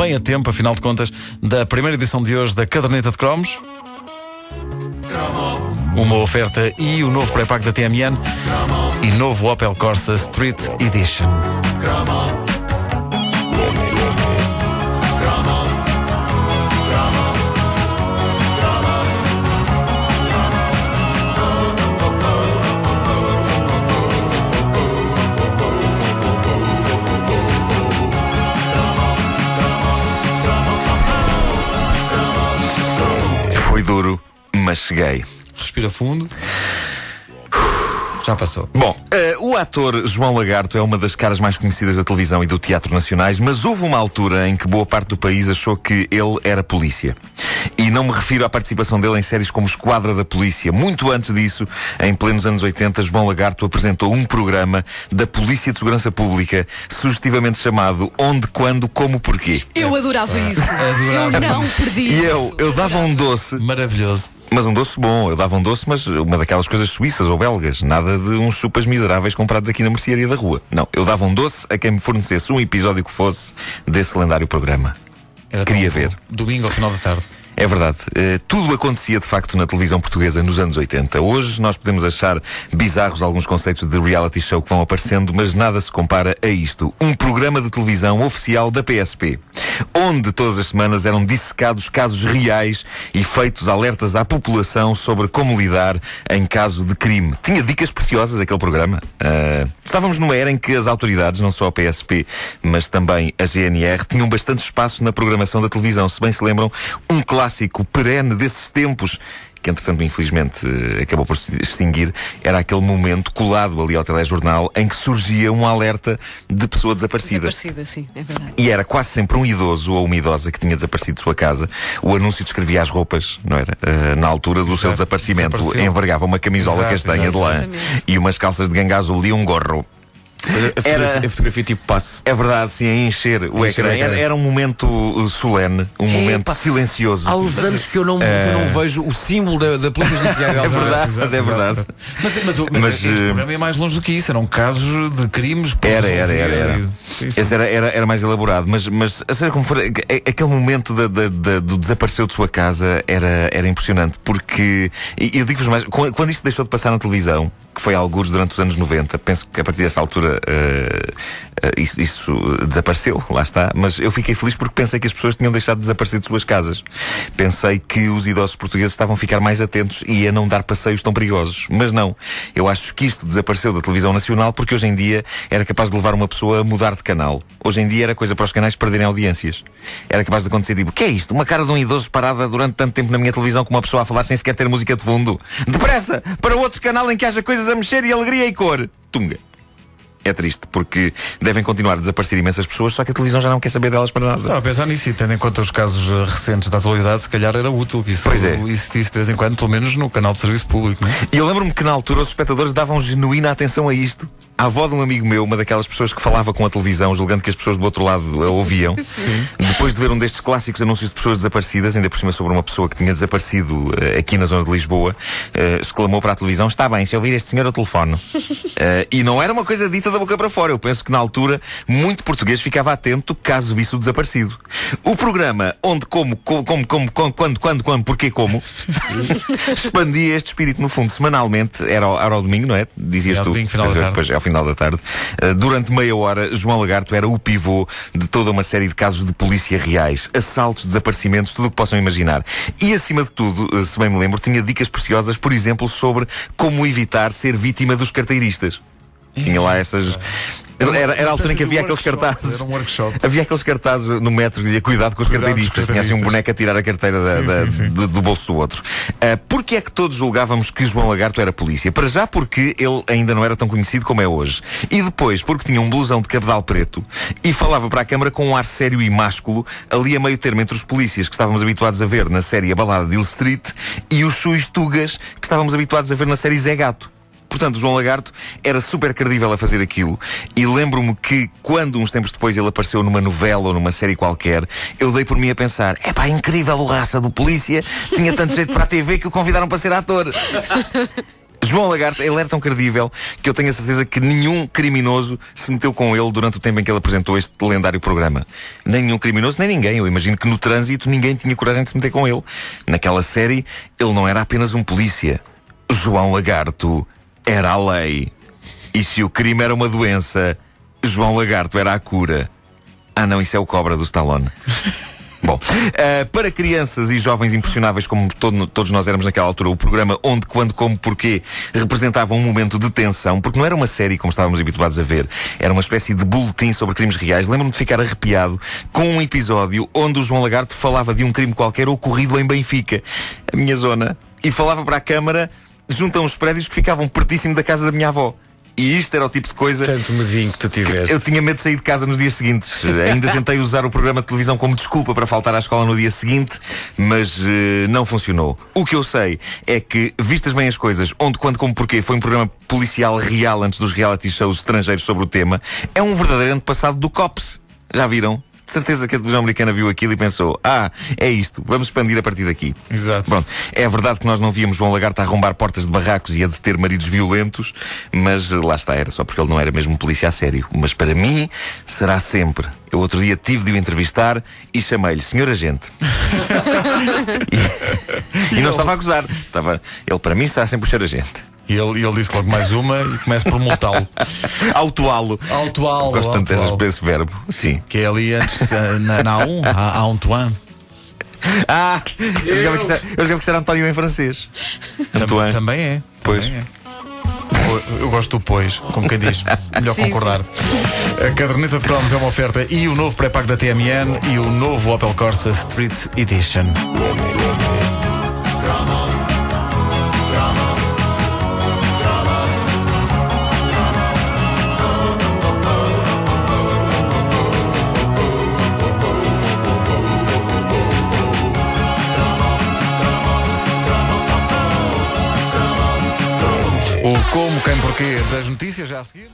bem a tempo, afinal de contas, da primeira edição de hoje da Caderneta de Cromos. Uma oferta e o novo pré-pago da TMN e novo Opel Corsa Street Edition. Duro, mas cheguei. Respira fundo. Já passou. Bom, eh, o ator João Lagarto é uma das caras mais conhecidas da televisão e do teatro nacionais, mas houve uma altura em que boa parte do país achou que ele era polícia. E não me refiro à participação dele em séries como Esquadra da Polícia. Muito antes disso, em plenos anos 80, João Lagarto apresentou um programa da Polícia de Segurança Pública, sugestivamente chamado Onde, Quando, Como, Porquê. Eu adorava isso. Adorava. Eu não perdi. E eu, eu dava um doce Maravilhoso. Mas um doce bom, eu dava um doce, mas uma daquelas coisas suíças ou belgas, nada de uns chupas miseráveis comprados aqui na mercearia da rua. Não, eu dava um doce a quem me fornecesse um episódio que fosse desse lendário programa. Era Queria ver. Domingo ao final da tarde. É verdade. Eh, tudo acontecia de facto na televisão portuguesa nos anos 80. Hoje nós podemos achar bizarros alguns conceitos de reality show que vão aparecendo, mas nada se compara a isto. Um programa de televisão oficial da PSP, onde todas as semanas eram dissecados casos reais e feitos alertas à população sobre como lidar em caso de crime. Tinha dicas preciosas aquele programa. Ah, estávamos numa era em que as autoridades, não só a PSP, mas também a GNR, tinham bastante espaço na programação da televisão. Se bem se lembram, um clássico perene desses tempos que entretanto infelizmente eh, acabou por se extinguir, era aquele momento colado ali ao telejornal em que surgia um alerta de pessoa desaparecida. Desaparecida, sim, é verdade. E era quase sempre um idoso ou uma idosa que tinha desaparecido de sua casa. O anúncio descrevia as roupas, não era? Eh, na altura do seu Exato. desaparecimento. Desapareceu. Envergava uma camisola Exato, castanha exato. de lã e umas calças de ganga azul e um gorro. A fotografia, Era- a fotografia tipo passe. É verdade, sim, a encher o Encher ecrã. Era, era um momento uh, solene, um momento Epá, silencioso. Há uns anos que eu não, eu não vejo o símbolo da, da Polícia Judiciária. É verdade, Exato, é verdade. Mas, mas, o- mas Mas, este eh, programa é mais longe do que isso. Eram casos de crimes Era, era, era, era. Esse era, era, era mais elaborado, mas, mas a ser como for, aquele momento da- da- da- do desapareceu de sua casa era, era impressionante, porque, e eu digo-vos mais, quando, quando isto deixou de passar na televisão, que foi alguns durante os anos 90, penso que a partir dessa altura eh, isso, isso desapareceu, lá está, mas eu fiquei feliz porque pensei que as pessoas tinham deixado de desaparecer de suas casas. Pensei que os idosos portugueses estavam a ficar mais atentos e a não dar passeios tão perigosos. Mas não. Eu acho que isto desapareceu da televisão nacional porque hoje em dia era capaz de levar uma pessoa a mudar de canal. Hoje em dia era coisa para os canais perderem audiências. Era capaz de acontecer tipo, que é isto? Uma cara de um idoso parada durante tanto tempo na minha televisão com uma pessoa a falar sem sequer ter música de fundo. Depressa! Para outro canal em que haja coisas a mexer e alegria e cor. Tunga. É triste, porque devem continuar a desaparecer imensas pessoas, só que a televisão já não quer saber delas para nada. Estava a pensar nisso e tendo em conta os casos eh, recentes da atualidade, se calhar era útil que isso Pois é. existisse de vez em quando, pelo menos no canal de serviço público, não é? E eu lembro-me que na altura os espectadores davam genuína atenção a isto. A avó de um amigo meu, uma daquelas pessoas que falava com a televisão, julgando que as pessoas do outro lado a ouviam, depois de ver um destes clássicos anúncios de pessoas desaparecidas, ainda por cima sobre uma pessoa que tinha desaparecido eh, aqui na zona de Lisboa, eh, exclamou para a televisão: Está bem, se eu ouvir este senhor, eu telefono. Eh, e não era uma coisa dita da boca para fora. Eu penso que na altura muito português ficava atento caso visse o desaparecido. O programa onde, como, como, como, como, como, quando, quando, quando, porquê, como, expandia este espírito no fundo semanalmente, era ao, era ao domingo, não é? Dizias ao tu. domingo, final da tarde. Pois, é ao final da tarde. Uh, durante meia hora, João Lagarto era o pivô de toda uma série de casos de polícia reais, assaltos, desaparecimentos, tudo o que possam imaginar. E acima de tudo, uh, se bem me lembro, tinha dicas preciosas, por exemplo, sobre como evitar ser vítima dos carteiristas. Tinha lá essas. Era, era a altura em que havia aqueles cartazes. era um workshop. Havia aqueles cartazes no metro que dizia cuidado com os Cuidado carteiristas. Tinha assim um boneco a tirar a carteira da- Sim, da- sim, sim. de- do bolso do outro. Uh, Porquê é que todos julgávamos que João Lagarto era polícia? Para já porque ele ainda não era tão conhecido como é hoje. E depois porque tinha um blusão de cabedal preto e falava para a câmara com um ar sério e másculo, ali a meio termo entre os polícias que estávamos habituados a ver na série A Balada de Hill Street e os Suis Tugas que estávamos habituados a ver na série Zé Gato. Portanto, João Lagarto era super credível a fazer aquilo. E lembro-me que, quando uns tempos depois ele apareceu numa novela ou numa série qualquer, eu dei por mim a pensar: é pá, incrível o raça do polícia, tinha tanto jeito para a TV que o convidaram para ser ator. João Lagarto, ele era tão credível que eu tenho a certeza que nenhum criminoso se meteu com ele durante o tempo em que ele apresentou este lendário programa. Nem nenhum criminoso, nem ninguém. Eu imagino que no trânsito ninguém tinha coragem de se meter com ele. Naquela série, ele não era apenas um polícia. João Lagarto era a lei. E se o crime era uma doença, João Lagarto era a cura. Ah, não, isso é o cobra do Stallone. Bom, uh, para crianças e jovens impressionáveis como todo, todos nós éramos naquela altura, o programa Onde, Quando, Como, Porquê representava um momento de tensão, porque não era uma série como estávamos habituados a ver, era uma espécie de boletim sobre crimes reais. Lembro-me de ficar arrepiado com um episódio onde o João Lagarto falava de um crime qualquer ocorrido em Benfica, a minha zona, e falava para a câmara junto a uns prédios que ficavam pertíssimo da casa da minha avó. E isto era o tipo de coisa. Tanto medinho que tu tiveste. Eu tinha medo de sair de casa nos dias seguintes. Ainda tentei usar o programa de televisão como desculpa para faltar à escola no dia seguinte, mas uh, não funcionou. O que eu sei é que, vistas bem as coisas, onde, quando, como, porquê, foi um programa policial real antes dos reality shows estrangeiros sobre o tema, é um verdadeiro antepassado do COPS. Já viram? De certeza que a televisão americana viu aquilo e pensou: ah, é isto, vamos expandir a partir daqui. Exato. Pronto, é verdade que nós não víamos João Lagarto a arrombar portas de barracos e a deter maridos violentos, mas lá está, era só porque ele não era mesmo polícia a sério. Mas para mim, será sempre. Eu outro dia tive de o entrevistar e chamei-lhe Senhor Agente. e, e não estava a gozar. Estava, ele para mim será sempre o Senhor Agente. E ele, ele disse logo mais uma e começa por multá-lo. Autuá-lo. Autuá-lo. Gosto tanto desse, desse verbo. Sim. Que é ali antes, eh, na, na A1, a, a Antoine. Ah, eu jogava que ser, eu jogava que ser António em francês. Antoine. Também é. Pois. Também é. Eu gosto do pois, como quem diz. Melhor Sim, concordar. A caderneta de cromos é uma oferta e o novo pré-pago da TMN e o novo Opel Corsa Street Edition. Quem, porquê das notícias já a seguir.